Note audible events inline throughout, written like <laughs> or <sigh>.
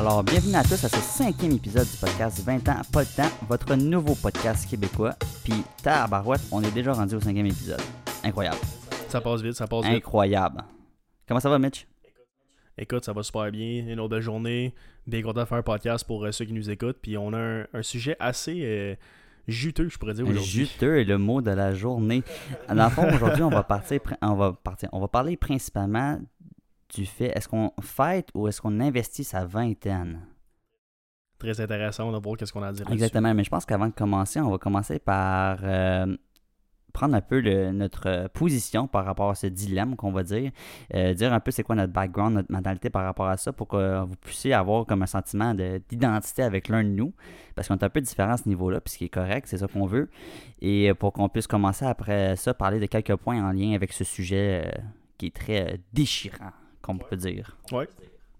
Alors, bienvenue à tous à ce cinquième épisode du podcast 20 ans, pas le temps, votre nouveau podcast québécois. Puis, tabarouette, on est déjà rendu au cinquième épisode. Incroyable. Ça passe vite, ça passe vite. Incroyable. Comment ça va, Mitch? Écoute, ça va super bien. Une autre belle journée. Bien content de faire un podcast pour euh, ceux qui nous écoutent. Puis on a un, un sujet assez euh, juteux, je pourrais dire aujourd'hui. Juteux est le mot de la journée. Dans le fond, aujourd'hui, on va <laughs> partir, pr- on va partir, on va parler principalement du fait est-ce qu'on fête ou est-ce qu'on investit sa vingtaine? Très intéressant. On va voir qu'est-ce qu'on a à dire. Exactement, mais je pense qu'avant de commencer, on va commencer par euh, prendre un peu le- notre euh, position par rapport à ce dilemme qu'on va dire, euh, dire un peu c'est quoi notre background, notre mentalité par rapport à ça pour que vous puissiez avoir comme un sentiment de- d'identité avec l'un de nous, parce qu'on est un peu différent à ce niveau-là, puis ce qui est correct, c'est ça qu'on veut, et pour qu'on puisse commencer après ça, parler de quelques points en lien avec ce sujet euh, qui est très déchirant, comme on peut dire. Ouais.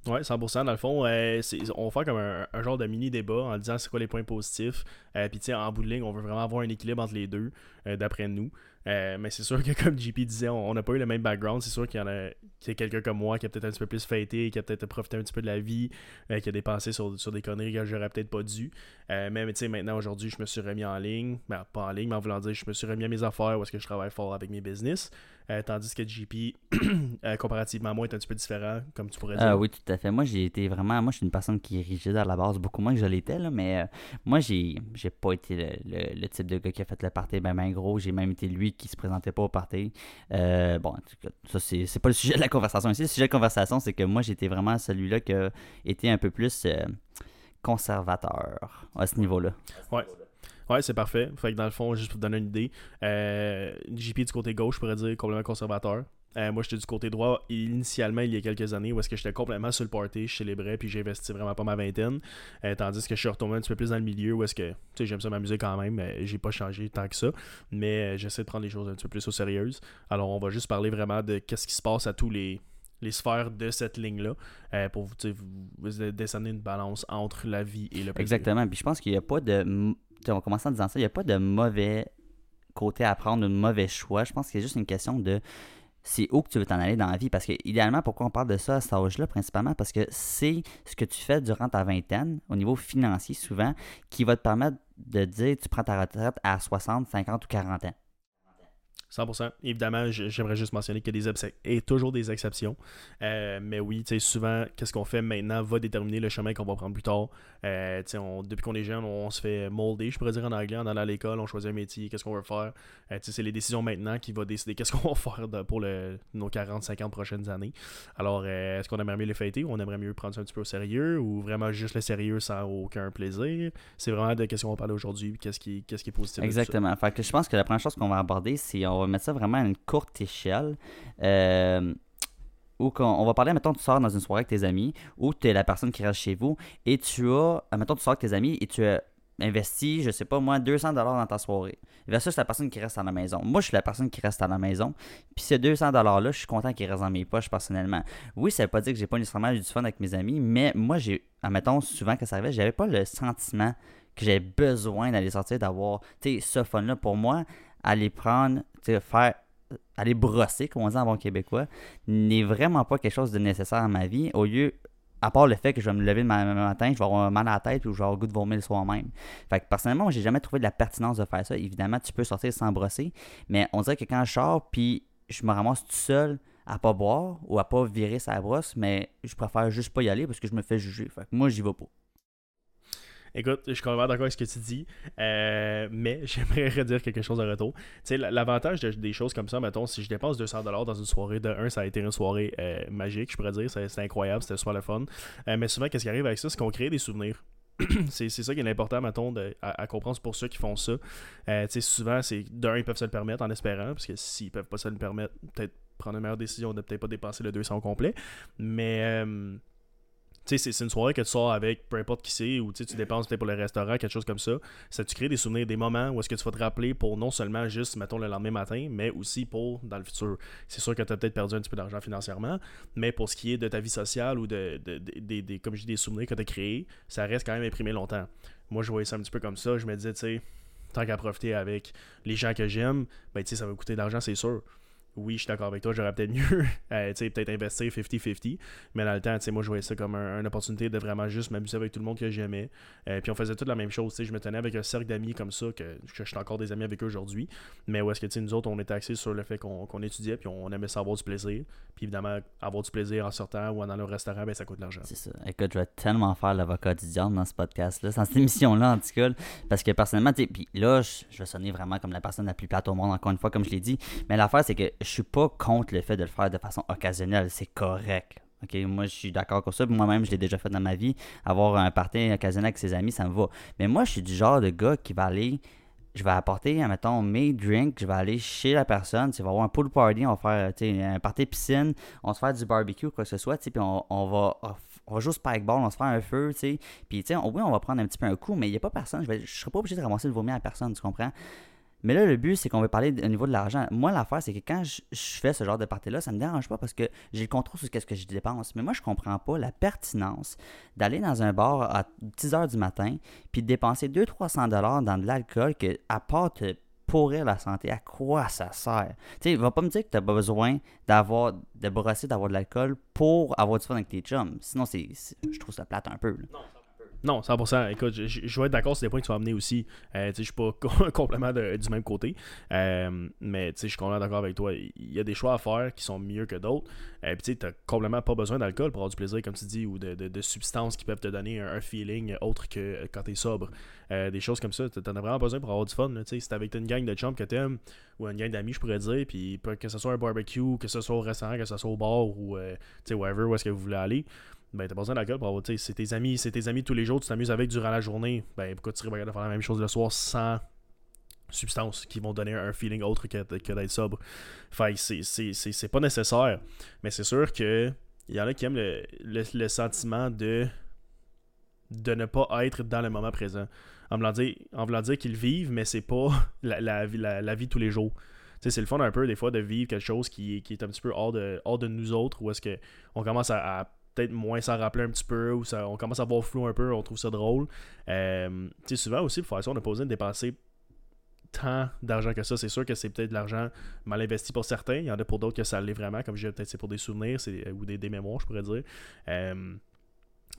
Ouais, 100%. Dans le fond, euh, on va faire comme un, genre de mini débat en disant c'est quoi les points positifs. Euh, Puis, tu en bout de ligne, on veut vraiment avoir un équilibre entre les deux, euh, d'après nous. Mais c'est sûr que, <laughs> comme JP disait, on n'a pas eu le même background. C'est sûr qu'il y en a, quelqu'un comme moi qui a peut-être un petit peu plus fêté, qui a peut-être profité un petit peu de la vie, qui a dépensé sur, des conneries que j'aurais peut-être pas dû. Mais mais tu sais, maintenant, aujourd'hui, je me suis remis en ligne. Ben, pas en ligne, mais en voulant dire, je me suis remis à mes affaires où est-ce que je travaille fort avec mes business. Euh, tandis que JP, <clears throat> euh, comparativement à moi, est un petit peu différent, comme tu pourrais dire. Ah oui, tout à fait. Moi, j'ai été vraiment. Moi, je suis une personne qui est rigide à la base, beaucoup moins que je l'étais, là, mais euh, moi, j'ai j'ai pas été le, le- le type de gars qui a fait le party ben, ben gros. J'ai même été lui qui se présentait pas au party. Bon, en tout cas, ça, c'est c'est pas le sujet de la conversation ici. Le sujet de la conversation, c'est que moi, j'étais vraiment celui-là qui a été un peu plus conservateur à ce niveau-là. Ouais, c'est parfait. Fait que dans le fond, juste pour te donner une idée, euh, JP du côté gauche, je pourrais dire complètement conservateur. Euh, moi, j'étais du côté droit initialement il y a quelques années où est-ce que j'étais complètement sur le party, je célébrais puis j'ai investi vraiment pas ma vingtaine. Euh, tandis que je suis retombé un petit peu plus dans le milieu où est-ce que, tu sais, j'aime ça m'amuser quand même, mais j'ai pas changé tant que ça. Mais euh, j'essaie de prendre les choses un petit peu plus au sérieux. Alors, on va juste parler vraiment de qu'est-ce qui se passe à tous les les sphères de cette ligne-là pour vous, vous, vous descendre une balance entre la vie et le plaisir. Exactement. Puis je pense qu'il n'y a pas de. On va commencer en disant ça. Il n'y a pas de mauvais côté à prendre, de mauvais choix. Je pense que c'est juste une question de c'est où que tu veux t'en aller dans la vie. Parce que, idéalement, pourquoi on parle de ça à cet âge-là, principalement? Parce que c'est ce que tu fais durant ta vingtaine, au niveau financier souvent, qui va te permettre de dire tu prends ta retraite à 60, 50 ou 40 ans. 100%. Évidemment, j'aimerais juste mentionner qu'il y a des et toujours des exceptions. Euh, mais oui, souvent, qu'est-ce qu'on fait maintenant va déterminer le chemin qu'on va prendre plus tard. Euh, on- depuis qu'on est jeune, on, se fait molder, je pourrais dire en anglais, en allant à l'école, on choisit un métier, qu'est-ce qu'on veut faire. Euh, c'est les décisions maintenant qui vont décider qu'est-ce <laughs> qu'on va faire pour nos 40, 50 prochaines années. Alors, euh, est-ce qu'on aimerait mieux les fêter ou on aimerait mieux prendre ça un petit peu au sérieux ou vraiment juste le sérieux sans aucun plaisir? C'est vraiment de qu'est-ce qu'on va parler aujourd'hui, qu'est-ce qui, qu'est-ce qui est positif. Exactement. Fait que je pense que la première chose qu'on va aborder, c'est on va mettre ça vraiment à une courte échelle. Euh, où qu'on- on va parler, mettons, tu sors dans une soirée avec tes amis, ou tu es la personne qui reste chez vous, et tu as, mettons, tu sors avec tes amis, et tu as investi, je sais pas moi, 200$ dans ta soirée. Versus la personne qui reste à la maison. Moi, je suis la personne qui reste à la maison. Puis ces 200$-là, je suis content qu'ils restent dans mes poches personnellement. Oui, ça veut pas dire que j'ai pas nécessairement eu du fun avec mes amis, mais moi, j'ai, admettons, souvent que ça arrivait, j'avais pas le sentiment que j'avais besoin d'aller sortir, d'avoir, tu sais, ce fun-là. Pour moi, aller prendre, tu sais, faire, aller brosser, comme on dit en bon québécois, n'est vraiment pas quelque chose de nécessaire à ma vie. Au lieu, à part le fait que je vais me lever le ma- matin, je vais avoir mal à la tête ou je vais avoir le goût de vomir le soir même. Fait que personnellement, j'ai jamais trouvé de la pertinence de faire ça. Évidemment, tu peux sortir sans brosser, mais on dirait que quand je sors, puis je me ramasse tout seul à pas boire ou à pas virer sa brosse, mais je préfère juste pas y aller parce que je me fais juger. Fait que moi, j'y vais pas. Écoute, je suis complètement d'accord avec ce que tu dis, euh, mais <laughs> j'aimerais redire quelque chose en retour. Tu sais, l'avantage de- des choses comme ça, mettons, si je dépense 200$ dans une soirée, de un, ça a été une soirée euh, magique, je pourrais dire, c'est incroyable, c'était super le fun. Euh, mais souvent, qu'est-ce qui arrive avec ça, c'est qu'on crée des souvenirs. <clears throat> c'est ça qui est important, mettons, de- à, comprendre pour ceux qui font ça. Souvent, c'est d'un, ils peuvent se le permettre en espérant, parce que s'ils peuvent pas se le permettre, peut-être prendre une meilleure décision de peut-être pas dépenser le 200 au complet. Mais. C'est- une soirée que tu sors avec peu importe qui c'est, ou tu dépenses peut-être pour le restaurant, quelque chose comme ça. Ça, tu crées des souvenirs, des moments où est-ce que tu vas te rappeler pour non seulement juste, mettons, le lendemain matin, mais aussi pour dans le futur. C'est sûr que tu as peut-être perdu un petit peu d'argent financièrement, mais pour ce qui est de ta vie sociale ou de, de- comme je dis, des souvenirs que tu as créés, ça reste quand même imprimé longtemps. Moi, je voyais ça un petit peu comme ça. Je me disais, tu sais, tant qu'à profiter avec les gens que j'aime, ben, tu sais, ça va coûter de l'argent, c'est sûr. Oui, je suis d'accord avec toi, j'aurais peut-être mieux, <laughs> euh, peut-être investir 50-50, mais dans le temps, moi, je voyais ça comme une opportunité de vraiment juste m'amuser avec tout le monde que j'aimais. Euh, puis on faisait toute la même chose, je me tenais avec un cercle d'amis comme ça, que, je suis encore des amis avec eux aujourd'hui, mais où est-ce que nous autres, on était axés sur le fait qu'on étudiait, puis on aimait ça avoir du plaisir. Puis évidemment, avoir du plaisir en sortant ou en allant au restaurant, ben, ça coûte de l'argent. C'est ça. Écoute, je vais tellement faire l'avocat d'Idiane dans ce podcast-là, dans cette <laughs> émission-là, en tout cas, parce que personnellement, puis là, je, vais sonner vraiment comme la personne la plus plate au monde, encore une fois, comme je l'ai dit, mais l'affaire, c'est que je suis pas contre le fait de le faire de façon occasionnelle. C'est correct. Ok, moi je suis d'accord avec ça. Moi-même, je l'ai déjà fait dans ma vie. Avoir un party occasionnel avec ses amis, ça me va. Mais moi, je suis du genre de gars qui va aller. Je vais apporter, mettons, mes drinks, je vais aller chez la personne, tu vas avoir un pool party, on va faire un party piscine, on se fait du barbecue, quoi que ce soit, puis on, on, va on va jouer au spikeball, on se faire un feu, tu sais. Puis, tu sais, oui, on va prendre un petit peu un coup, mais il n'y a pas personne. Je ne serai pas obligé de ramasser le vomi à personne, tu comprends? Mais là, le but, c'est qu'on veut parler au niveau de l'argent. Moi, l'affaire, c'est que quand je, fais ce genre de partie-là, ça ne me dérange pas parce que j'ai le contrôle sur ce que je dépense. Mais moi, je comprends pas la pertinence d'aller dans un bar à 10 h du matin puis de dépenser 200-300 dans de l'alcool que, à part te pourrir la santé, à quoi ça sert? Tu sais, va pas me dire que tu as besoin d'avoir, de brosser, d'avoir de l'alcool pour avoir du fun avec tes chums. Sinon, c'est, je trouve ça plate un peu. Non, 100%. Écoute, je, vais être d'accord sur les points que tu vas amener aussi. Euh, je suis pas <laughs> complètement du même côté. Euh, mais je suis complètement d'accord avec toi. Il y a des choix à faire qui sont mieux que d'autres. Euh, puis tu n'as complètement pas besoin d'alcool pour avoir du plaisir, comme tu dis, ou de, de, substances qui peuvent te donner un, feeling autre que quand tu es sobre. Euh, des choses comme ça, tu en as vraiment besoin pour avoir du fun. Si t'es avec une gang de chums que t'aimes, ou une gang d'amis, je pourrais dire, puis que ce soit un barbecue, que ce soit au restaurant, que ce soit au bar, ou wherever où est-ce que vous voulez aller ben t'as pas besoin d'alcool pour avoir, c'est tes amis, c'est tes amis tous les jours, tu t'amuses avec durant la journée, ben pourquoi tu serais de faire la même chose le soir sans substances qui vont donner un feeling autre que, d'être sobre? Fait c'est pas nécessaire, mais c'est sûr que il y en a qui aiment le, sentiment de de ne pas être dans le moment présent. En voulant dire, en dire qu'ils vivent, mais c'est pas <laughs> la, la, la, vie tous les jours. c'est le fun un peu des fois de vivre quelque chose qui, qui est un petit peu hors de, hors de nous autres, où est-ce qu'on commence à peut-être moins s'en rappeler un petit peu, ou ça, on commence à voir flou un peu, on trouve ça drôle. Euh, tu sais, souvent aussi, pour faire ça, on a pas de dépenser tant d'argent que ça. C'est sûr que c'est peut-être de l'argent mal investi pour certains. Il y en a pour d'autres que ça l'est vraiment. Comme je disais, peut-être c'est pour des souvenirs ou des, des, mémoires, je pourrais dire. Euh,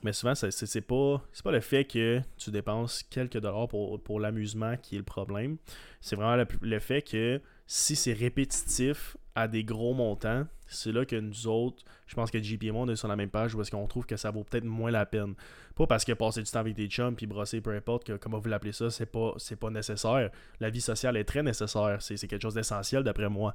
mais souvent, c'est pas, pas le fait que tu dépenses quelques dollars pour, pour l'amusement qui est le problème. C'est vraiment le, fait que si c'est répétitif à des gros montants, c'est là que nous autres, je pense que JP et moi, on est sur la même page où est-ce qu'on trouve que ça vaut peut-être moins la peine. Pas parce que passer du temps avec des chums puis brosser, peu importe, que, comment vous l'appelez ça, c'est pas, c'est pas nécessaire. La vie sociale est très nécessaire. C'est, quelque chose d'essentiel d'après moi.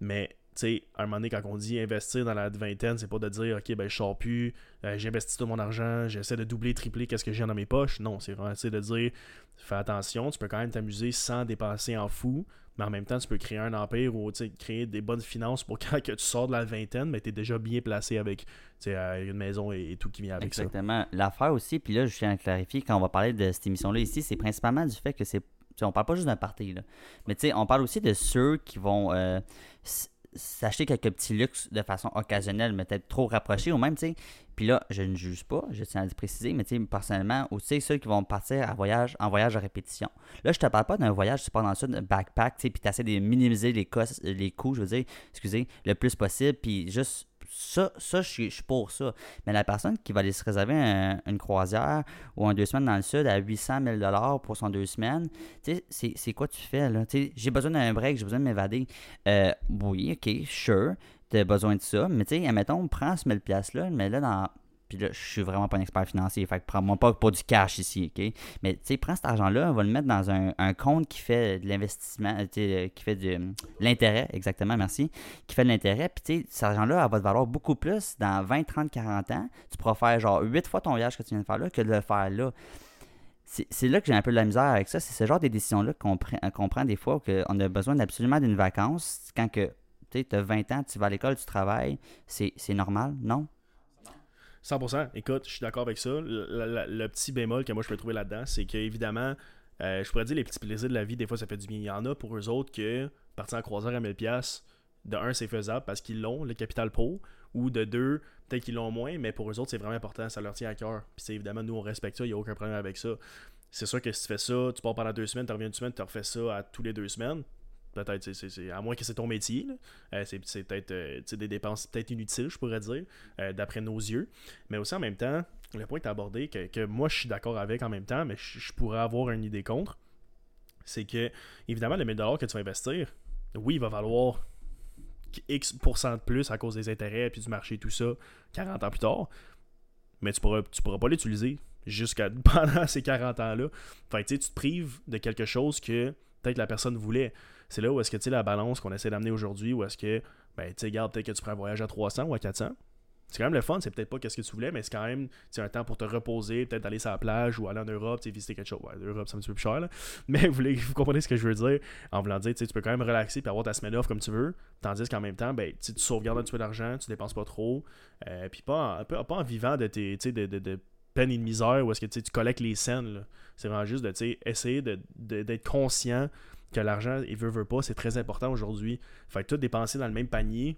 Mais tu sais, à un moment donné, quand on dit investir dans la vingtaine, c'est pas de dire, OK, ben je sors plus, euh, j'investis tout mon argent, j'essaie de doubler, tripler qu'est-ce que j'ai dans mes poches. Non, c'est vraiment de dire, fais attention, tu peux quand même t'amuser sans dépenser en fou, mais en même temps, tu peux créer un empire ou créer des bonnes finances pour <laughs> quand que tu sors de la vingtaine, mais tu es déjà bien placé avec une maison et, tout qui vient avec ça. Exactement. L'affaire aussi, puis là, je tiens à clarifier, quand on va parler de cette émission-là ici, c'est principalement du fait que c'est. On parle pas juste d'un party, là. Mais on parle aussi de ceux qui vont. Euh, s'acheter quelques petits luxes de façon occasionnelle, mais peut-être trop rapprochés, ou même, tu sais, puis là, je ne juge pas, je tiens à le préciser, mais tu sais, personnellement, aussi ceux qui vont partir à voyage, en voyage à répétition. Là, je te parle pas d'un voyage, tu pars dans le sud, backpack, tu sais, puis tu essaies de minimiser les, les coûts, je veux dire, excusez, le plus possible, puis juste ça, ça je, suis, pour ça. Mais la personne qui va aller se réserver une croisière ou un deux semaines dans le sud à 800 000 pour son deux semaines, c'est quoi tu fais là? J'ai besoin d'un break, j'ai besoin de m'évader. Euh, oui, ok, sure, tu as besoin de ça. Mais tu sais, admettons, prends ce 1000$ là, mais là, dans puis là, je suis vraiment pas un expert financier, fait que prends-moi pas pour du cash ici, OK? Mais tu sais, prends cet argent-là, on va le mettre dans un, compte qui fait de l'investissement, qui fait de l'intérêt, exactement, merci, qui fait de l'intérêt. Puis tu sais, cet argent-là, va te valoir beaucoup plus dans 20, 30, 40 ans. Tu pourras faire genre 8 fois ton voyage que tu viens de faire là que de le faire là c'est là que j'ai un peu de la misère avec ça. C'est ce genre de décisions-là qu'on prend, des fois, qu'on a besoin absolument d'une vacance. Quand que tu as 20 ans, tu vas à l'école, tu travailles, c'est normal, non? 100%. Écoute, je suis d'accord avec ça. Le, petit bémol que moi je peux trouver là-dedans, c'est qu'évidemment, euh, je pourrais dire les petits plaisirs de la vie, des fois ça fait du bien. Il y en a pour eux autres que partir en croisière à 1000$, de un, c'est faisable parce qu'ils l'ont, le capital pro, ou de deux, peut-être qu'ils l'ont moins, mais pour eux autres, c'est vraiment important, ça leur tient à cœur. Puis c'est évidemment, nous on respecte ça, il n'y a aucun problème avec ça. C'est sûr que si tu fais ça, tu pars pendant deux semaines, tu reviens une semaine, tu refais ça à tous les deux semaines, peut-être, à moins que c'est ton métier. Euh, c'est peut-être euh, des dépenses peut-être inutiles, je pourrais dire, euh, d'après nos yeux. Mais aussi en même temps, le point que tu as abordé, que, que moi je suis d'accord avec en même temps, mais je, pourrais avoir une idée contre, c'est que, évidemment, le 1000$ que tu vas investir, oui, il va valoir X% de plus à cause des intérêts, puis du marché, tout ça, 40 ans plus tard. Mais tu pourras, tu pourras pas l'utiliser jusqu'à <laughs> pendant ces 40 ans-là. Fait que tu te prives de quelque chose que peut-être la personne voulait. C'est là où est-ce que tu la balance qu'on essaie d'amener aujourd'hui, où est-ce que, ben, tu sais, peut-être que tu prends un voyage à 300 ou à 400. C'est quand même le fun, c'est peut-être pas qu'est-ce que tu voulais, mais c'est quand même un temps pour te reposer, peut-être aller sur la plage ou aller en Europe, visiter quelque chose. Ouais, l'Europe, c'est un petit peu plus cher, là. <laughs> Mais vous, comprenez ce que je veux dire en voulant dire, tu peux quand même relaxer et avoir ta semaine off comme tu veux, tandis qu'en même temps, ben, tu sauvegardes un petit peu d'argent, tu dépenses pas trop, euh, puis pas en, pas, en vivant de tes, de, de peine et de misère où est-ce que tu collectes les scènes. C'est vraiment juste de essayer de- de- d'être conscient que l'argent, il veut, veut pas, c'est très important aujourd'hui. Fait que tout dépenser dans le même panier,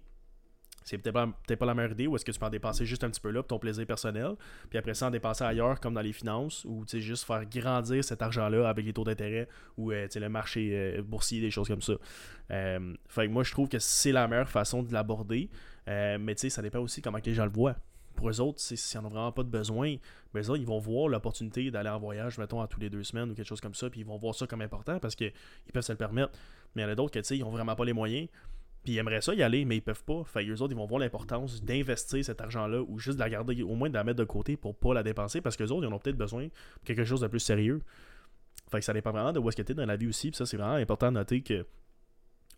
c'est peut-être pas, pas la meilleure idée, ou est-ce que tu peux en dépenser juste un petit peu là pour ton plaisir personnel, puis après ça en dépenser ailleurs, comme dans les finances, ou juste faire grandir cet argent-là avec les taux d'intérêt, ou euh, le marché euh, boursier, des choses comme ça. Euh, fait que moi, je trouve que c'est la meilleure façon de l'aborder, mais ça dépend aussi comment que les gens le voient. Pour eux autres, s'ils n'en ont vraiment pas de besoin, ben ils vont voir l'opportunité d'aller en voyage, mettons, à tous les deux semaines ou quelque chose comme ça, puis ils vont voir ça comme important parce qu'ils peuvent se le permettre. Mais il y en a d'autres sais, ils n'ont vraiment pas les moyens, puis ils aimeraient ça y aller, mais ils peuvent pas. Fait eux autres, ils vont voir l'importance d'investir cet argent-là ou juste de la garder, au moins de la mettre de côté pour pas la dépenser parce que les autres, ils en ont peut-être besoin de quelque chose de plus sérieux. Fait que ça dépend vraiment de où est-ce que tu es dans la vie aussi. Puis ça, c'est vraiment important de noter que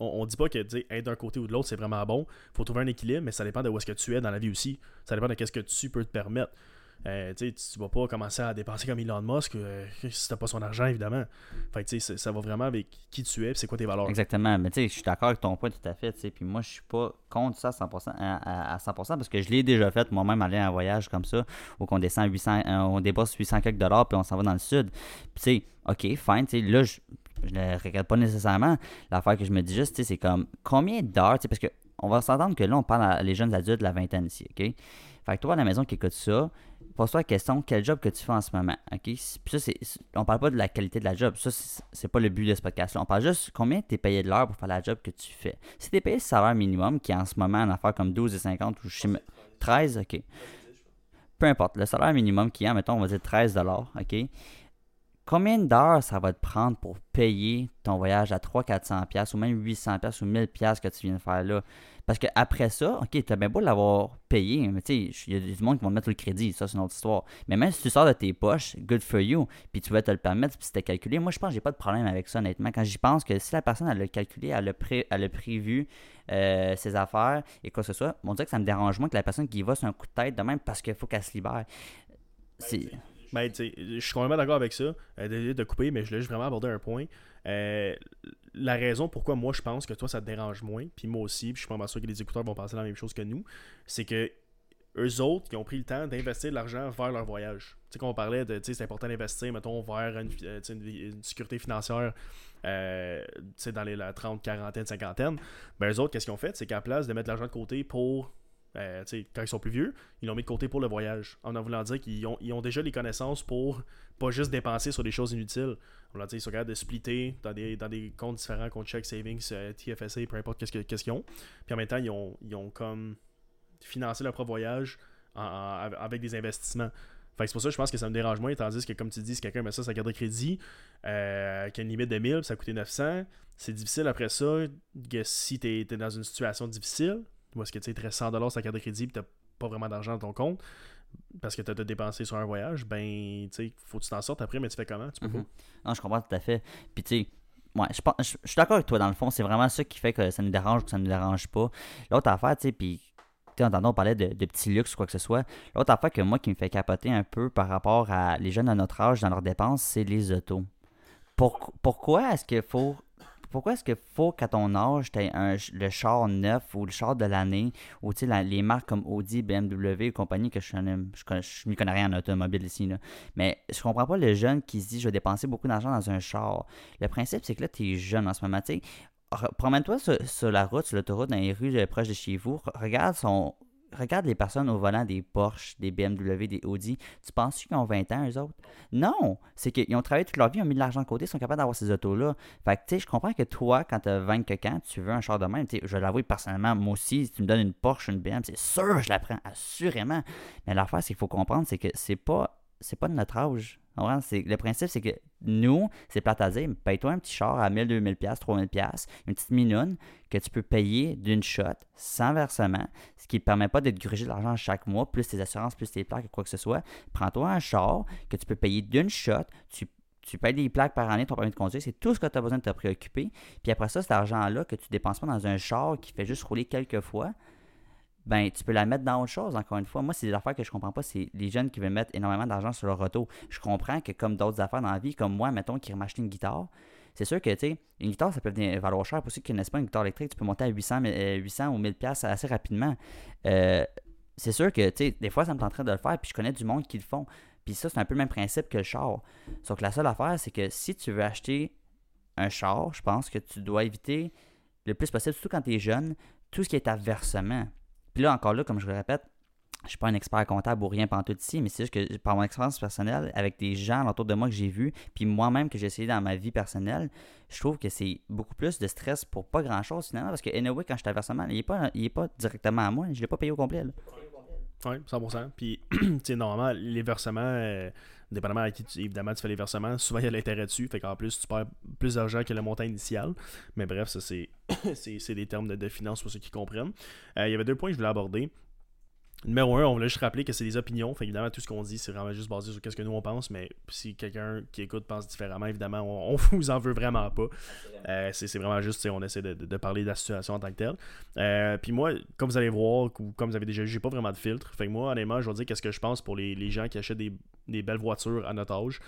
on, on dit pas que être d'un côté ou de l'autre, c'est vraiment bon. faut trouver un équilibre, mais ça dépend de où est-ce que tu es dans la vie aussi. Ça dépend de qu'est-ce que tu peux te permettre. Euh, tu tu vas pas commencer à dépenser comme Elon Musk euh, <laughs> si t'as pas son argent, évidemment. Fait ça va vraiment avec qui tu es et c'est quoi tes valeurs. Exactement. Mais tu sais, je suis d'accord avec ton point tout à fait. Puis moi, je suis pas contre ça à 100%, à, à- à 100% parce que je l'ai déjà fait moi-même aller en voyage comme ça où on descend 800, euh, on dépasse 800 quelques dollars puis on s'en va dans le sud. Puis tu sais, ok, fine. tu sais, Là, je, ne regarde pas nécessairement. L'affaire que je me dis juste, c'est comme combien d'heures, parce que on va s'entendre que là, on parle à les jeunes adultes de la vingtaine ici, ok? Fait que toi, à la maison qui écoute ça, pose-toi la question, quel job que tu fais en ce moment, ok? Puis ça, c'est, on parle pas de la qualité de la job, ça, c'est, pas le but de ce podcast-là. On parle juste combien tu es payé de l'heure pour faire la job que tu fais. Si tu es payé le salaire minimum, qui est en ce moment en affaire comme 12,50 ou je sais me- 13, ok? Peu importe, le salaire minimum qui est, mettons, on va dire 13 ok? Combien d'heures ça va te prendre pour payer ton voyage à 300-400$ piastres, ou même 800$ ou 1000$ piastres que tu viens de faire là? Parce qu'après ça, ok, t'as bien beau l'avoir payé, mais tu sais, il y a du monde qui vont te mettre le crédit, ça c'est une autre histoire. Mais même si tu sors de tes poches, good for you, puis tu vas te le permettre, puis c'était calculé, moi je pense que j'ai pas de problème avec ça honnêtement. Quand j'y pense que si la personne elle a calculé, elle a, pré- elle a prévu euh, ses affaires et quoi que ce soit, on dirait que ça me dérange moins que la personne qui y va sur un coup de tête de même parce qu'il faut qu'elle se libère. C'est... Ben, je suis complètement d'accord avec ça. Euh, de couper, mais je voulais juste vraiment aborder un point. Euh, la raison pourquoi moi je pense que toi ça te dérange moins, puis moi aussi, puis je suis pas sûr que les écouteurs vont penser la même chose que nous, c'est que eux autres qui ont pris le temps d'investir de l'argent vers leur voyage. Tu sais, qu'on parlait de, tu sais, c'est important d'investir, mettons, vers une, euh, sécurité financière, euh, tu sais, dans les la 30, quarantaine, cinquantaine. Ben, eux autres, qu'est-ce qu'ils ont fait? C'est qu'à la place de mettre l'argent de côté pour euh, quand ils sont plus vieux, ils l'ont mis de côté pour le voyage. En en voulant dire qu'ils ont, déjà les connaissances pour pas juste dépenser sur des choses inutiles. On dit ils sont capables de splitter dans des, comptes différents, compte check, savings, euh, TFSA, peu importe qu'est-ce que- qu'est-ce qu'ils ont. Puis en même temps, ils ont, comme financé leur propre voyage avec des investissements. C'est pour ça que je pense que ça me dérange moins, tandis que comme tu dis, si quelqu'un met ça sa carte de crédit, euh, qui a une limite de 1000, puis ça coûté 900, c'est difficile après ça, que si tu es, dans une situation difficile, où est-ce que tu te reste 100$ sur ta carte de crédit, puis tu pas vraiment d'argent dans ton compte, parce que tu as dépensé sur un voyage, ben, tu sais, faut que tu t'en sortes après, mais tu fais comment? Tu peux Mhm. pas. Non, je comprends tout à fait. Puis tu sais, ouais, je, je, je suis d'accord avec toi dans le fond. C'est vraiment ça qui fait que ça nous dérange ou que ça nous dérange pas. L'autre affaire, tu sais, puis tu entendant on parlait de, de petits luxe ou quoi que ce soit. L'autre affaire que moi qui me fait capoter un peu par rapport à les jeunes de notre âge dans leurs dépenses, c'est les autos. Pour- pourquoi est-ce qu'il faut. Pourquoi est-ce qu'il faut qu'à ton âge, tu le char neuf ou le char de l'année, ou tu sais, les marques comme Audi, BMW et compagnie, que je ne je, m'y connais rien en automobile ici, là. mais je comprends pas le jeune qui se dit je vais dépenser beaucoup d'argent dans un char. Le principe, c'est que là, tu es jeune en ce moment. tu Promène-toi sur, sur la route, sur l'autoroute, dans les rues euh, proches de chez vous. Re- Regarde son, regarde les personnes au volant des Porsche, des BMW, des Audi. Tu penses qu'ils ont 20 ans, eux autres? Non! C'est qu'ils ont travaillé toute leur vie, ils ont mis de l'argent de côté, ils sont capables d'avoir ces autos-là. Fait que, tu sais, je comprends que toi, quand tu as 20 que quand, tu veux un char de même. Je vais l'avouer personnellement, moi aussi, si tu me donnes une Porsche, une BMW, c'est sûr, je la prends, assurément. Mais l'affaire, c'est qu'il faut comprendre, c'est que c'est pas, c'est pas de notre âge. Le principe, c'est que nous, c'est plate à dire, paye-toi un petit char à 1000, 2000 pièces 3000 pièces une petite minoune que tu peux payer d'une shot, sans versement, ce qui ne permet pas de te gruger de l'argent chaque mois, plus tes assurances, plus tes plaques, quoi que ce soit. Prends-toi un char que tu peux payer d'une shot, tu tu payes des plaques par année, ton permis de conduire, c'est tout ce que tu as besoin de te préoccuper. Puis après ça, cet argent-là que tu dépenses pas dans un char qui fait juste rouler quelques fois, ben tu peux la mettre dans autre chose, encore une fois. Moi, c'est des affaires que je comprends pas, c'est les jeunes qui veulent mettre énormément d'argent sur leur auto. Je comprends que comme d'autres affaires dans la vie, comme moi, mettons, qui m'acheter une guitare, c'est sûr que, tu sais, une guitare, ça peut venir valoir cher. Pour ceux qui connaissent pas une guitare électrique, tu peux monter à 800, 800 euh, ou 1000 pièces assez rapidement. Euh, c'est sûr que, tu sais, des fois, ça me tenterait de le faire, puis je connais du monde qui le font. Puis ça, c'est un peu le même principe que le char. Sauf que la seule affaire, c'est que si tu veux acheter un char, je pense que tu dois éviter le plus possible, surtout quand tu es jeune, tout ce qui est à versement. Puis là, encore là, comme je le répète, je suis pas un expert comptable ou rien tout ici, mais c'est juste que par mon expérience personnelle, avec des gens autour de moi que j'ai vus, puis moi-même que j'ai essayé dans ma vie personnelle, je trouve que c'est beaucoup plus de stress pour pas grand-chose finalement, parce que anyway, quand je suis à versement, il n'est pas, est pas directement à moi, je l'ai pas payé au complet. Oui, 100%. Puis, <clears throat> tu sais, normalement, les versements, euh, dépendamment à qui, tu, évidemment, tu fais les versements, <laughs> souvent il y a l'intérêt dessus. Fait qu'en plus, tu perds plus d'argent que le montant initial. Mais bref, ça, <coughs> c'est, des termes de, de finance pour ceux qui comprennent. Euh, il y avait deux points que je voulais aborder. Numéro un, on voulait juste rappeler que c'est des opinions. Fait évidemment, tout ce qu'on dit, c'est vraiment juste basé sur ce que nous on pense. Mais si quelqu'un qui écoute pense différemment, évidemment, on, <laughs> vous en veut vraiment pas. Euh, c'est vraiment juste, on essaie de, parler de la situation en tant que telle. Euh, puis moi, comme vous allez voir, ou comme vous avez déjà vu, j'ai pas vraiment de filtre. Fait que moi, honnêtement, je vais dire qu'est-ce que je pense pour les, gens qui achètent des, des, belles voitures à notre âge.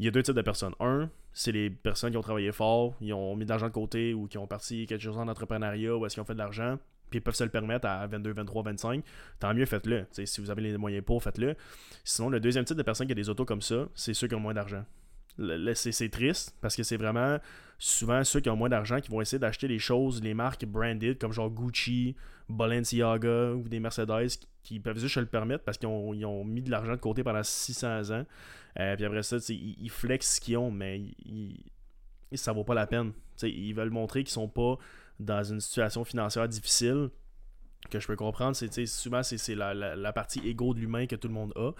Il y a deux types de personnes. Un, c'est les personnes qui ont travaillé fort, ils ont mis de l'argent de côté ou qui ont parti quelque chose en entrepreneuriat ou est-ce qu'ils ont fait de l'argent puis ils peuvent se le permettre à 22, 23, 25, tant mieux, faites-le. Si vous avez les moyens pour, faites-le. Sinon, le deuxième type de personnes qui a des autos comme ça, c'est ceux qui ont moins d'argent. C'est triste parce que c'est vraiment souvent ceux qui ont moins d'argent qui vont essayer d'acheter les choses, les marques branded comme genre Gucci, Balenciaga ou des Mercedes qui peuvent juste se le permettre parce qu'ils ont, mis de l'argent de côté pendant 600 ans. Euh, puis après ça, ils, ils flexent ce qu'ils ont, mais ils, ça vaut pas la peine. ils veulent montrer qu'ils sont pas dans une situation financière difficile, que je peux comprendre, c'est souvent c'est la, la, partie égo de l'humain que tout le monde a.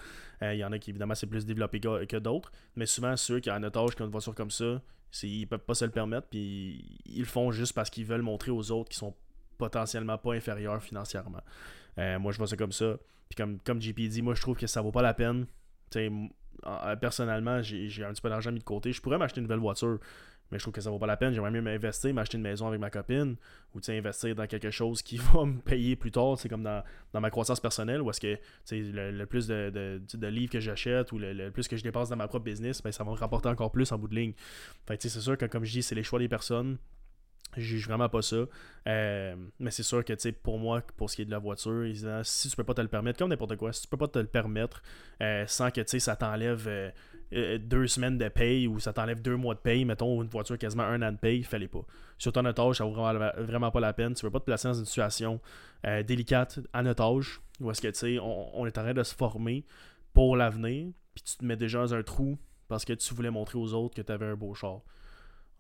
Euh, il y en a qui évidemment c'est plus développé que, d'autres, mais souvent ceux qui ont un otage qui ont une voiture comme ça, ils peuvent pas se le permettre, puis ils le font juste parce qu'ils veulent montrer aux autres qu'ils sont potentiellement pas inférieurs financièrement. Euh, moi je vois ça comme ça. Puis comme, comme JP dit, moi je trouve que ça vaut pas la peine. personnellement, j'ai un petit peu d'argent mis de côté. Je pourrais m'acheter une nouvelle voiture mais je trouve que ça vaut pas la peine. J'aimerais mieux m'investir, m'acheter une maison avec ma copine, ou investir dans quelque chose qui <laughs> va me payer plus tard, c'est comme dans, ma croissance personnelle, où est-ce que le, le, plus de, de, livres que j'achète ou le, plus que je dépense dans ma propre business, ben, ça va me rapporter encore plus en bout de ligne. C'est sûr que comme je dis, c'est les choix des personnes. Je juge vraiment pas ça. Euh, mais c'est sûr que pour moi, pour ce qui est de la voiture, si tu peux pas te le permettre, comme n'importe quoi, si tu peux pas te le permettre euh, sans que ça t'enlève euh, euh, deux semaines de paye ou ça t'enlève deux mois de paye, mettons une voiture quasiment un an de paye, fallait pas. Sur ton otage, ça vaut vraiment, pas la peine. Tu veux pas te placer dans une situation euh, délicate à notre âge où est-ce que tu sais, on, est en train de se former pour l'avenir, puis tu te mets déjà dans un trou parce que tu voulais montrer aux autres que tu avais un beau char.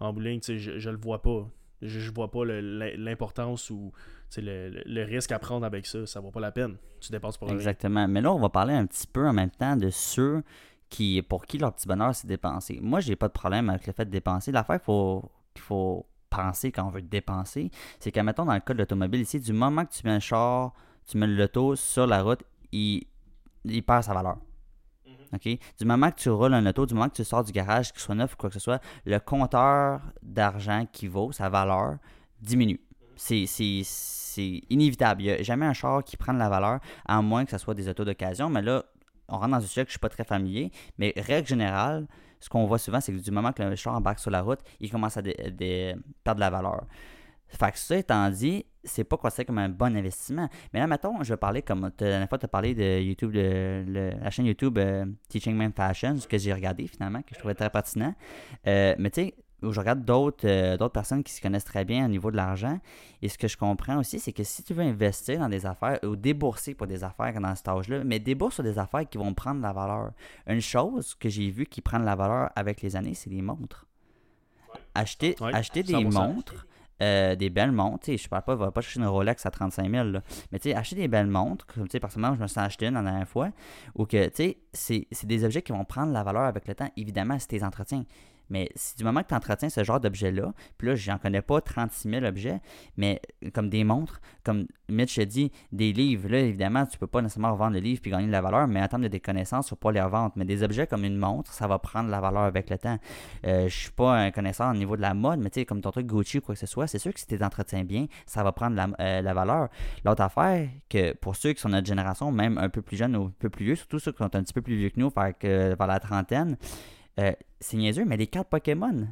En bowling, tu sais, je, je le vois pas. Je, je vois pas l'importance ou le, le, risque à prendre avec ça. Ça vaut pas la peine. Tu dépenses pour Exactement. Mais là, on va parler un petit peu en même temps de ceux qui, pour qui leur petit bonheur, c'est dépenser. Moi, j'ai pas de problème avec le fait de dépenser. L'affaire qu'il faut, faut penser quand on veut dépenser, c'est qu'à mettons dans le cas de l'automobile ici, du moment que tu mets un char, tu mets l'auto sur la route, il, il perd sa valeur. Mhm. OK? Du moment que tu roules un auto, du moment que tu sors du garage, qu'il soit neuf ou quoi que ce soit, le compteur d'argent qui vaut, sa valeur, diminue. Mhm. C'est inévitable. Il n'y a jamais un char qui prend de la valeur, à moins que ce soit des autos d'occasion. Mais là, on rentre dans un sujet que je ne suis pas très familier, mais règle générale, ce qu'on voit souvent, c'est que du moment que le char embarque sur la route, il commence à perdre la valeur. Fait que ça étant dit, c'est pas considéré comme un bon investissement. Mais là, mettons, je vais parler comme la dernière fois, tu as parlé de YouTube, de, la chaîne YouTube euh, Teaching Man Fashion, ce que j'ai regardé finalement, que je trouvais très pertinent. Euh, mais tu sais, où je regarde d'autres euh, d'autres personnes qui se connaissent très bien au niveau de l'argent. Et ce que je comprends aussi, c'est que si tu veux investir dans des affaires ou débourser pour des affaires dans cet âge-là, mais débourse sur des affaires qui vont prendre la valeur. Une chose que j'ai vu qui prend de la valeur avec les années, c'est les montres. Acheter, Ouais, acheter des 100%. montres, euh, des belles montres, je parle pas, va pas chercher une Rolex à 35 000, là. mais tu sais, acheter des belles montres, comme tu sais, personnellement, je me suis acheté une la dernière fois, ou que, tu sais, c'est c'est des objets qui vont prendre la valeur avec le temps, évidemment, si tu les entretiens. Mais si du moment que tu entretiens ce genre d'objet-là, puis là, j'en connais pas 36 000 objets, mais comme des montres, comme Mitch a dit, des livres, là, évidemment, tu peux pas nécessairement revendre le livre puis gagner de la valeur, mais en termes de connaissances, tu pas les revendre. Mais des objets comme une montre, ça va prendre la valeur avec le temps. Euh, je suis pas un connaisseur au niveau de la mode, mais tu sais, comme ton truc Gucci ou quoi que ce soit, c'est sûr que si tu entretiens bien, ça va prendre la, euh, la valeur. L'autre affaire, que pour ceux qui sont notre génération, même un peu plus jeunes ou un peu plus vieux, surtout ceux qui sont un petit peu plus vieux que nous, vers, que, vers la trentaine, euh, c'est niaiseux, mais les cartes Pokémon,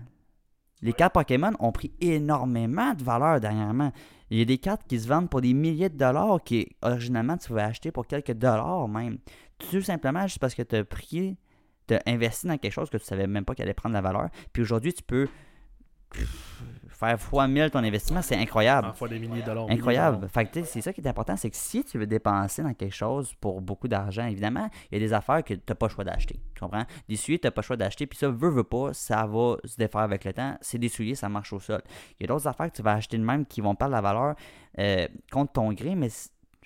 les cartes Pokémon ont pris énormément de valeur dernièrement. Il y a des cartes qui se vendent pour des milliers de dollars qui, originalement, tu pouvais acheter pour quelques dollars même. Tout simplement juste parce que tu as pris, tu as investi dans quelque chose que tu savais même pas qu'elle allait prendre la valeur. Puis aujourd'hui, tu peux faire fois 1000 ton investissement. C'est incroyable. En fois des milliers de dollars. Incroyable. Fait que, c'est ça qui est important, c'est que si tu veux dépenser dans quelque chose pour beaucoup d'argent, évidemment, il y a des affaires que tu n'as pas le choix d'acheter. Tu comprends? Des souliers, tu n'as pas le choix d'acheter, puis ça, veut, veut pas, ça va se défaire avec le temps. C'est des souliers, ça marche au sol. Il y a d'autres affaires que tu vas acheter de même qui vont perdre la valeur euh, contre ton gré, mais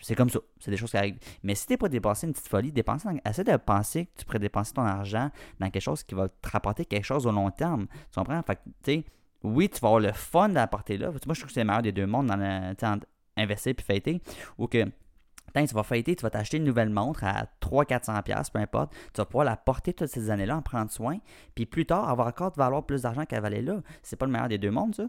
c'est comme ça. C'est des choses qui arrivent. Mais si tu n'es pas dépensé une petite folie, dépenser dans- essaie de penser que tu pourrais dépenser ton argent dans quelque chose qui va te rapporter quelque chose au long terme. Tu comprends? Fait que, tu sais, oui, tu vas avoir le fun d'apporter là. Moi, je trouve que c'est le meilleur des deux mondes dans investir puis fêter. Ou que Putain, tu vas fêter, tu vas t'acheter une nouvelle montre à 300-400$, peu importe. Tu vas pouvoir la porter toutes ces années-là, en prendre soin. Puis plus tard, avoir encore de valoir plus d'argent qu'elle valait là. C'est pas le meilleur des deux mondes, ça?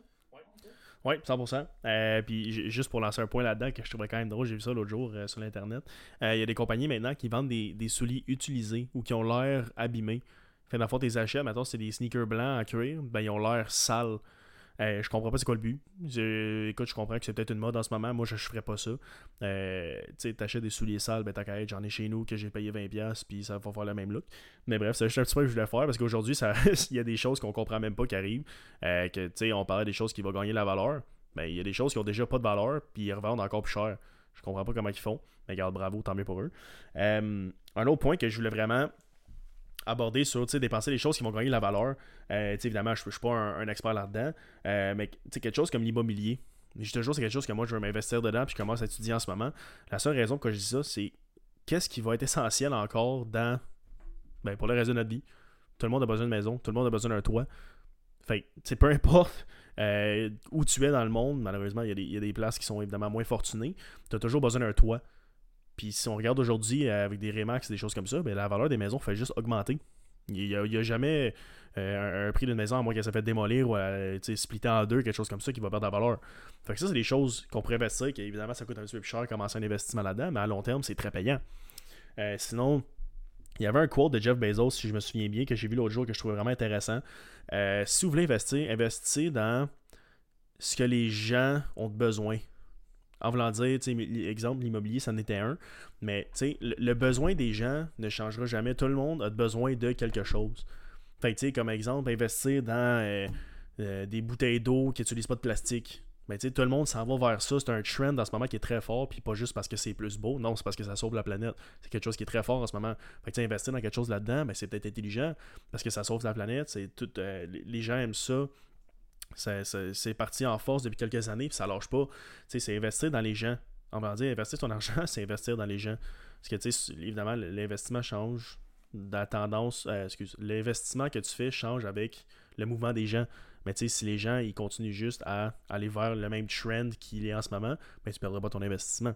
Oui, 100%. Euh, puis juste pour lancer un point là-dedans que je trouvais quand même drôle, j'ai vu ça l'autre jour euh, sur l'internet. Euh, Il y a des compagnies maintenant qui vendent des, des souliers utilisés ou qui ont l'air abîmés. Fait dans le fond, tes achats, maintenant c'est des sneakers blancs en cuir, ben ils ont l'air sales. Euh, je comprends pas c'est quoi le but. Écoute, je comprends que c'est peut-être une mode en ce moment. Moi, je, je ferais pas ça. Euh, tu sais, t'achètes des souliers sales, ben t'as qu'à j'en ai chez nous que j'ai payé 20$, puis ça va faire le même look. Mais bref, c'est juste un petit peu que je voulais faire parce qu'aujourd'hui, <laughs> il y a des choses qu'on comprend même pas qui arrivent. Euh, que, tu sais, on parlait des choses qui vont gagner la valeur. Ben, il y a des choses qui ont déjà pas de valeur, puis ils revendent encore plus cher. Je comprends pas comment ils font. Mais regarde, bravo, tant mieux pour eux. Un autre point que je voulais vraiment aborder sur, dépenser les choses qui vont gagner la valeur. Euh, évidemment, je, je suis pas un, expert là-dedans, euh, mais quelque chose comme l'immobilier. Je te jure, c'est quelque chose que moi, je veux m'investir dedans, puis je commence à étudier en ce moment. La seule raison que je dis ça, c'est qu'est-ce qui va être essentiel encore dans, ben, pour le reste de notre vie? Tout le monde a besoin de maison, tout le monde a besoin d'un toit. Fait que, peu importe euh, où tu es dans le monde, malheureusement, il y, y a des places qui sont évidemment moins fortunées. Tu as toujours besoin d'un toit. Puis si on regarde aujourd'hui euh, avec des Remax et des choses comme ça, ben, la valeur des maisons fait juste augmenter. Il n'y a, jamais euh, un, prix d'une maison, à moins qu'elle s'est fait démolir ou euh, splitter en deux, quelque chose comme ça, qui va perdre la valeur. Fait que ça, c'est des choses qu'on pourrait investir, qui évidemment, ça coûte un petit peu plus cher commencer un investissement là-dedans, mais à long terme, c'est très payant. Sinon, il y avait un quote de Jeff Bezos, si je me souviens bien, que j'ai vu l'autre jour, que je trouvais vraiment intéressant. Si vous voulez investir, investissez dans ce que les gens ont besoin. En voulant dire, exemple, l'immobilier, ça en était un. Mais le, le besoin des gens ne changera jamais. Tout le monde a besoin de quelque chose. Fait comme exemple, investir dans euh, euh, des bouteilles d'eau qui n'utilisent pas de plastique. Mais sais, tout le monde s'en va vers ça. C'est un trend en ce moment qui est très fort. Puis pas juste parce que c'est plus beau. Non, c'est parce que ça sauve la planète. C'est quelque chose qui est très fort en ce moment. Fait que investir dans quelque chose là-dedans, ben, c'est peut-être intelligent parce que ça sauve la planète. C'est tout, euh, les gens aiment ça. C'est parti en force depuis quelques années, puis ça lâche pas. C'est investir dans les gens. On va dire, investir ton <laughs> argent, c'est investir dans les gens. Parce que, évidemment, l'investissement change la tendance. euh, excuse, l'investissement que tu fais change avec le mouvement des gens. Mais tu sais, si les gens ils continuent juste à aller vers le même trend qu'il est en ce moment, ben, tu perdras pas ton investissement.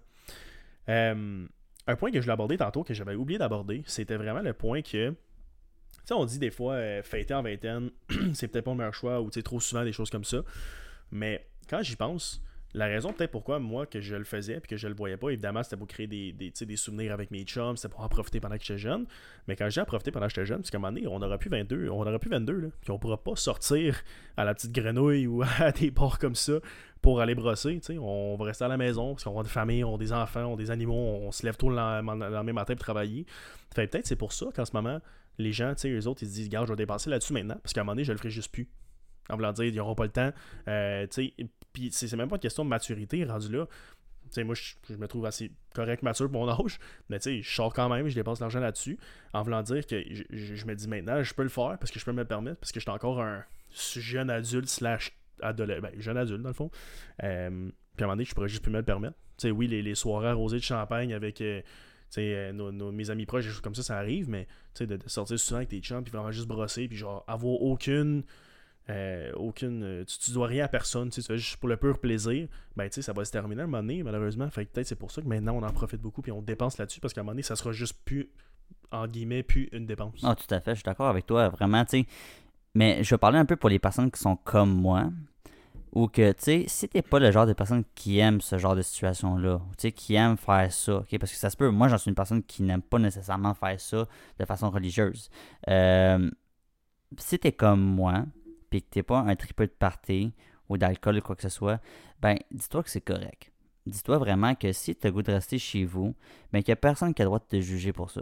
Euh, un point que je voulais aborder tantôt, que j'avais oublié d'aborder, c'était vraiment le point que. Sais, on dit des fois, euh, fêter en vingtaine, <clears throat> c'est peut-être pas le meilleur choix, ou tu sais, trop souvent des choses comme ça. Mais quand j'y pense, la raison peut-être pourquoi moi que je le faisais puis que je le voyais pas, évidemment, c'était pour créer des, des, des souvenirs avec mes chums, c'était pour en profiter pendant que j'étais jeune. Mais quand j'ai en profité pendant que j'étais jeune, parce qu'à un moment donné, on aura plus 22, on aura plus 22, là, puis on pourra pas sortir à la petite grenouille ou <laughs> à des ports comme ça pour aller brosser, on va rester à la maison parce qu'on a des familles, on a des enfants, on a des animaux, on se lève tôt le lendemain le lendemain matin pour travailler. Fait peut-être c'est pour ça qu'en ce moment, les gens, tu sais, eux autres, ils se disent, regarde, je vais dépenser là-dessus maintenant, parce qu'à un moment donné, je le ferai juste plus. En voulant dire, ils n'auront pas le temps. Euh, tu sais, puis c'est même pas une question de maturité rendu là. Tu moi, je, me trouve assez correct, mature pour mon âge, mais tu sais, je sors quand même, je dépense l'argent là-dessus, en voulant dire que je, me dis maintenant, je peux le faire parce que je peux me le permettre, parce que je suis encore un jeune adulte slash adolescent, ben, jeune adulte dans le fond. Euh, puis à un moment donné, je pourrais juste plus me le permettre. Tu sais, oui, les, les soirées arrosées de champagne avec euh, sais, euh, nos, nos- mes amis proches, des choses comme ça, ça arrive, mais de, de sortir souvent avec tes chums, puis vraiment juste brosser, puis genre avoir aucune. euh, aucune euh, tu, tu dois rien à personne, tu fais juste pour le pur plaisir, ben tu ça va se terminer à un moment donné, malheureusement. Fait que peut-être c'est pour ça que maintenant on en profite beaucoup, puis on dépense là-dessus, parce qu'à un moment donné, ça sera juste plus, en guillemets, plus une dépense. Ah, tout à fait, je suis d'accord avec toi, vraiment, tu sais. Mais je vais parler un peu pour les personnes qui sont comme moi, ou que, tu sais, si t'es pas le genre de personne qui aime ce genre de situation-là, tu sais, qui aime faire ça, ok, parce que ça se peut, moi, j'en suis une personne qui n'aime pas nécessairement faire ça de façon religieuse. Euh, si t'es comme moi, puis que t'es pas un tripeux de party, ou d'alcool ou quoi que ce soit, ben, dis-toi que c'est correct. Dis-toi vraiment que si t'as le goût de rester chez vous, ben, qu'il y a personne qui a le droit de te juger pour ça.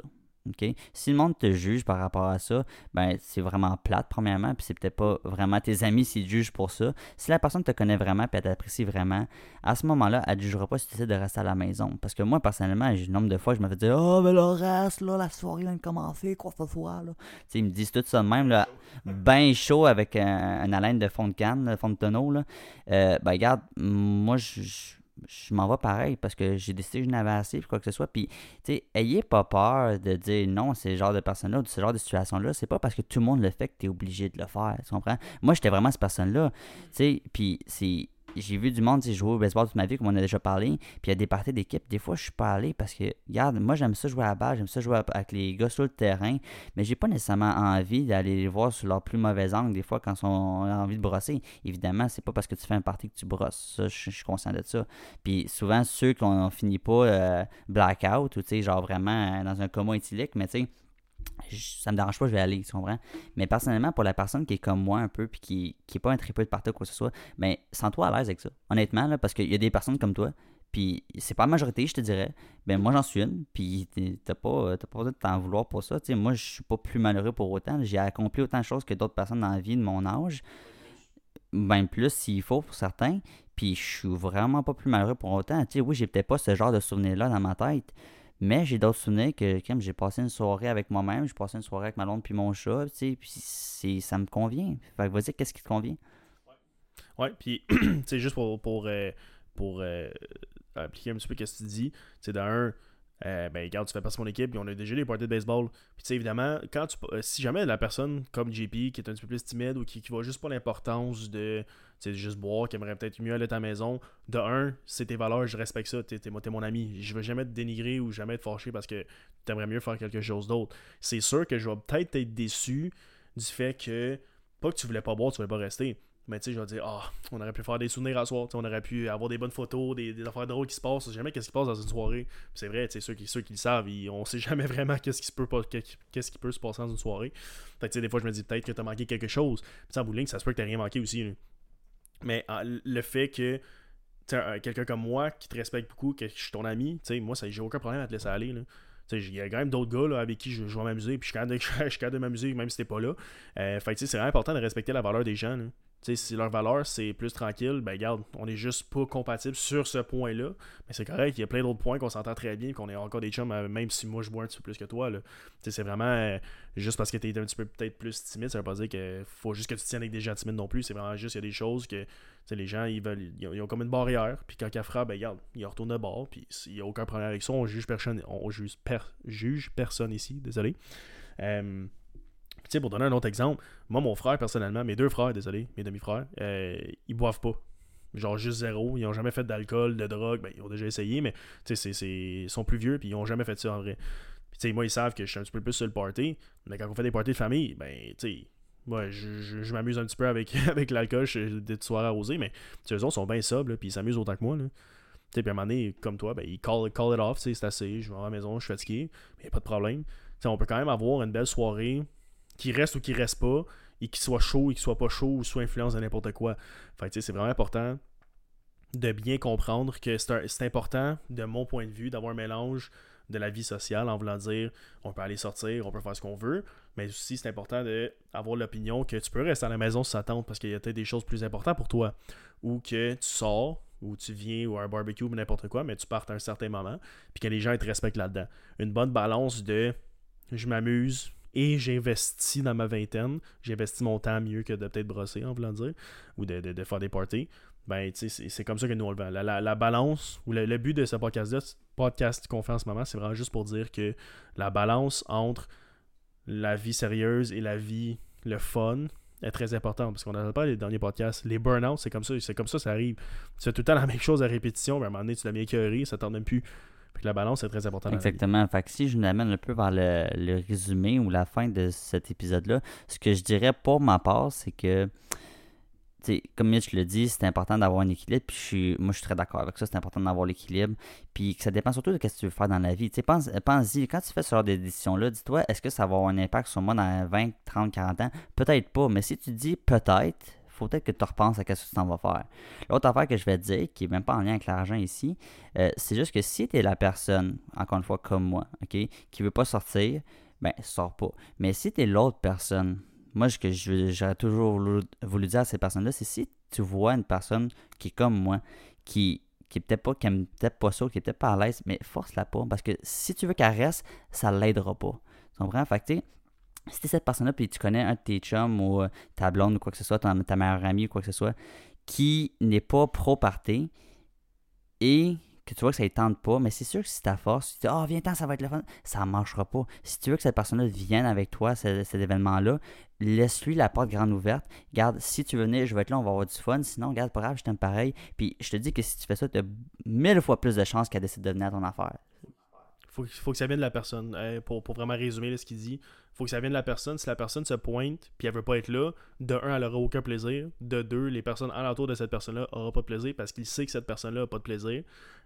Si le monde te juge par rapport à ça, ben c'est vraiment plate, premièrement, puis c'est peut-être pas vraiment tes amis s'ils te jugent pour ça. Si la personne te connaît vraiment puis elle t'apprécie vraiment, à ce moment-là, elle ne jugera pas si tu essaies de rester à la maison. Parce que moi, personnellement, j'ai le nombre de fois, je me fais dire Oh, mais le reste, là, la soirée vient de commencer, quoi que ce soit, là. Ils me disent tout ça de même, là, ben chaud avec un, un haleine de fond de canne, fond de tonneau, là. Euh, ben, regarde, moi, je. Je- m'en vais pareil parce que j'ai décidé que je n'avais assez puis quoi que ce soit. Puis, tu sais, ayez pas peur de dire non à ce genre de personnes-là ou de ce genre de situation-là. C'est pas parce que tout le monde le fait que tu es obligé de le faire. Tu comprends? Moi, j'étais vraiment cette personne-là. Tu sais, puis c'est. J'ai vu du monde sais, jouer au baseball toute ma vie, comme on a déjà parlé. Puis il y a des parties d'équipe, des fois, je suis pas allé parce que, regarde, moi, j'aime ça jouer à la balle, j'aime ça jouer avec les gars sur le terrain, mais j'ai pas nécessairement envie d'aller les voir sur leur plus mauvais angle, des fois, quand ils ont envie de brosser. Évidemment, c'est pas parce que tu fais un party que tu brosses. Ça, je je suis conscient de ça. Puis souvent, ceux qu'on finit pas euh, blackout ou, tu sais, genre vraiment euh, dans un coma éthylique, mais tu sais, ça me dérange pas, je vais aller, tu comprends? Mais personnellement, pour la personne qui est comme moi un peu, puis qui, qui est pas un tripeux de party ou quoi que ce soit, mais sens-toi à l'aise avec ça. Honnêtement, là, parce qu'il y a des personnes comme toi, puis c'est pas la majorité, je te dirais. Ben moi, j'en suis une, puis t'as pas, pas besoin de t'en vouloir pour ça. Moi, je suis pas plus malheureux pour autant. J'ai accompli autant de choses que d'autres personnes dans la vie de mon âge. Ben plus s'il faut pour certains. Puis je suis vraiment pas plus malheureux pour autant. Tu sais, oui, j'ai peut-être pas ce genre de souvenirs-là dans ma tête. Mais j'ai d'autres souvenirs que j'ai passé une soirée avec moi-même, j'ai passé une soirée avec ma blonde puis mon chat, tu sais, puis c'est, ça me convient. Fait que vas-y, qu'est-ce qui te convient? Ouais, puis, <clears throat> sais, juste pour, pour, euh, pour euh, appliquer un petit peu ce que tu dis, c'est d'un, euh, ben, regarde, tu fais partie de mon équipe, on a déjà des parties de baseball. Puis, tu sais, évidemment, quand tu, euh, si jamais la personne comme JP, qui est un petit peu plus timide ou qui, qui voit juste pas l'importance de, juste boire, qui aimerait peut-être mieux aller à ta maison, de un, c'est tes valeurs, je respecte ça, t'es, t'es, t'es mon ami. Je veux jamais te dénigrer ou jamais te fâcher parce que t'aimerais mieux faire quelque chose d'autre. C'est sûr que je vais peut-être être déçu du fait que, pas que tu voulais pas boire, tu voulais pas rester. Mais tu sais, je vais dire, ah, on aurait pu faire des souvenirs à soir, on aurait pu avoir des bonnes photos, des, des affaires drôles qui se passent. On sait jamais qu'est-ce qui se passe dans une soirée. C'est vrai, tu sais, ceux qui, ceux qui le savent, ils- on sait jamais <laughs> vraiment qu'est-ce qui, peut qu'est-ce qui peut se passer dans une soirée. Fait tu sais, des fois, je me dis peut-être que t'as manqué quelque chose. Puis en bout de ligne, ça se peut que t'as rien manqué aussi. Mais le fait que quelqu'un comme moi qui te respecte beaucoup, que je suis ton ami, tu sais, moi, j'ai aucun problème à te laisser aller. Là. Il y a quand même d'autres gars là, avec qui je, je vais m'amuser, puis je suis capable de, <laughs> m'amuser même si t'es pas là. Euh, fait c'est vraiment important de respecter la valeur des gens. Tu sais, si leur valeur c'est plus tranquille, ben regarde, on est juste pas compatible sur ce point-là. Mais c'est correct, il y a plein d'autres points qu'on s'entend très bien, qu'on est encore des chums, euh, même si moi je bois un petit peu plus que toi. Tu c'est vraiment euh, juste parce que t'es un petit peu peut-être plus timide, ça veut pas dire qu'il faut juste que tu tiennes avec des gens timides non plus. C'est vraiment juste, il y a des choses que tu les gens ils veulent. Ils ont, comme une barrière, puis quand ils frappent, ben regarde, ils retournent de bord, puis il n'y a aucun problème avec ça. On juge personne, on juge, per- juge personne ici, désolé. Euh, tu sais, pour donner un autre exemple, moi, mon frère, personnellement, mes deux frères, désolé, mes demi-frères, euh, ils boivent pas. Genre juste zéro. Ils ont jamais fait d'alcool, de drogue. Ben, ils ont déjà essayé, mais tu sais, ils sont plus vieux, puis ils ont jamais fait ça en vrai. Puis, tu sais, moi, ils savent que je suis un petit peu plus sur le party, mais quand on fait des parties de famille, ben, tu sais, moi, je, je- m'amuse un petit peu avec, <laughs> avec l'alcool, des soirées arrosées, mais eux sont bien sobres, puis ils s'amusent autant que moi, là. Puis à un moment donné, comme toi, ben, ils call, call it off, c'est assez, je vais à la maison, je suis fatigué, mais y a pas de problème. On peut quand même avoir une belle soirée qui reste ou qui reste pas, et qui soit chaud et qui soit pas chaud, ou soit influence de n'importe quoi. Fait c'est vraiment important de bien comprendre que c'est important, de mon point de vue, d'avoir un mélange de la vie sociale en voulant dire on peut aller sortir, on peut faire ce qu'on veut, Mais aussi, c'est important d'avoir l'opinion que tu peux rester à la maison ça tente parce qu'il y a peut-être des choses plus importantes pour toi. Ou que tu sors, ou tu viens, ou un barbecue, ou n'importe quoi, mais tu partes à un certain moment, puis que les gens te respectent là-dedans. Une bonne balance de je m'amuse, et j'investis dans ma vingtaine. J'investis mon temps mieux que de peut-être brosser, en voulant dire, ou de, de, faire des parties. Ben, c'est comme ça que nous on le vend. La, balance, ou le, but de ce podcast-là, podcast qu'on fait en ce moment, c'est vraiment juste pour dire que la balance entre la vie sérieuse et la vie, le fun, est très importante. Parce qu'on n'en pas les derniers podcasts. Les burn-out, c'est comme ça, c'est comme ça, ça arrive. Tu fais tout le temps la même chose à répétition, mais à un moment donné, tu l'as bien ça t'en même plus la balance est très importante. Exactement. Fait que si je m'amène un peu vers le, résumé ou la fin de cet épisode-là, ce que je dirais pour ma part, c'est que, comme Mitch le dit, c'est important d'avoir un équilibre. Puis je suis, moi, je suis très d'accord avec ça. C'est important d'avoir l'équilibre. Puis que ça dépend surtout de ce que tu veux faire dans la vie. Pense, pense-y, quand tu fais ce genre de décision-là, dis-toi, est-ce que ça va avoir un impact sur moi dans 20, 30, 40 ans? Peut-être pas. Mais si tu dis peut-être, faut peut-être que tu repenses à ce que tu t'en vas faire. L'autre affaire que je vais te dire, qui n'est même pas en lien avec l'argent ici, euh, c'est juste que si tu es la personne, encore une fois comme moi, ok, qui veut pas sortir, ben sors pas. Mais si tu es l'autre personne, moi ce que j'aurais toujours voulu, dire à ces personnes-là, c'est si tu vois une personne qui est comme moi, qui qui peut-être pas, qui peut-être pas ça, qui est peut-être pas à l'aise, mais force-la pas. Parce que si tu veux qu'elle reste, ça l'aidera pas. Tu comprends? Fait que, si t'es cette personne-là, puis tu connais un de tes chums ou euh, ta blonde ou quoi que ce soit, ta, meilleure amie ou quoi que ce soit, qui n'est pas pro-party et que tu vois que ça ne tente pas, mais c'est sûr que si ta force, tu dis Ah, oh, viens-t'en, ça va être le fun, ça ne marchera pas. Si tu veux que cette personne-là vienne avec toi, cet, événement-là, laisse-lui la porte grande ouverte. Garde, si tu veux venir, je vais être là, on va avoir du fun. Sinon, regarde, pas grave, je t'aime pareil. Puis je te dis que si tu fais ça, tu as mille fois plus de chances qu'elle décide de venir à ton affaire. Faut, faut que ça vienne de la personne. pour, pour, vraiment résumer ce qu'il dit, faut que ça vienne de la personne. Si la personne se pointe puis elle veut pas être là, de un, elle aura aucun plaisir. De deux, les personnes alentour de cette personne-là n'auront pas de plaisir parce qu'il sait que cette personne-là n'a pas de plaisir.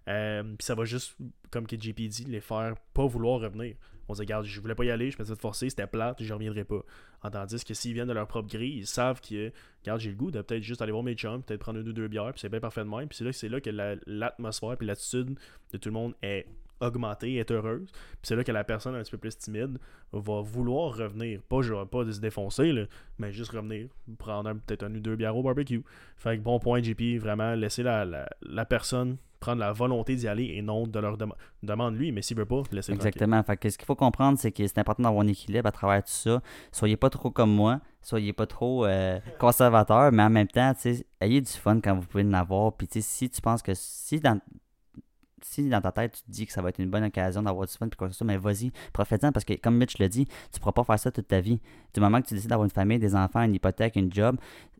Euh, puis ça va juste, comme KJP dit, les faire pas vouloir revenir. On se dit, regarde, je voulais pas y aller, je me suis forcer, c'était plate, je reviendrai pas. En tandis que s'ils viennent de leur propre grille, ils savent que, regarde, j'ai le goût de peut-être juste aller voir mes chums, peut-être prendre une ou deux bières, puis c'est bien parfait de même. Puis c'est là, là que l'atmosphère puis l'attitude de tout le monde est augmenter, être heureuse. Puis c'est là que la personne un petit peu plus timide va vouloir revenir. Pas, genre, pas de se défoncer, là, mais juste revenir, prendre peut-être un ou deux bières au barbecue. Fait que bon point, JP, vraiment laisser la, la, personne prendre la volonté d'y aller et non de leur demander lui, mais s'il veut pas, laisser Exactement. Fait que ce qu'il faut comprendre, c'est que c'est important d'avoir un équilibre à travers tout ça. Soyez pas trop comme moi, soyez pas trop euh, <laughs> conservateur, mais en même temps, ayez du fun quand vous pouvez en avoir. Puis si tu penses que si dans si dans ta tête tu te dis que ça va être une bonne occasion d'avoir du fun puis quoi que soit, mais vas-y, profite-en parce que comme Mitch le dit, tu pourras pas faire ça toute ta vie. Du moment que tu décides d'avoir une famille, des enfants, une hypothèque, une job,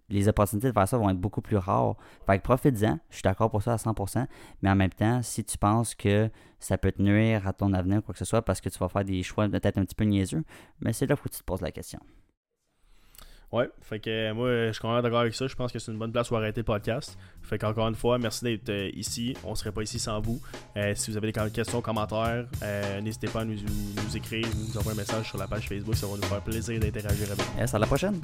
les opportunités de faire ça vont être beaucoup plus rares. Fait que profite-en, je suis d'accord pour ça à 100%, mais en même temps, si tu penses que ça peut te nuire à ton avenir, quoi que ce soit, parce que tu vas faire des choix peut-être un petit peu niaiseux, mais c'est là que tu te poses la question. Ouais, fait que euh, moi, je suis complètement d'accord avec ça. Je pense que c'est une bonne place pour arrêter le podcast. Fait qu'encore une fois, merci d'être euh, ici. On serait pas ici sans vous. Euh, si vous avez des questions, commentaires, n'hésitez pas à nous, nous, écrire, nous envoyer un message sur la page Facebook. Ça va nous faire plaisir d'interagir avec vous. Yes, à la prochaine.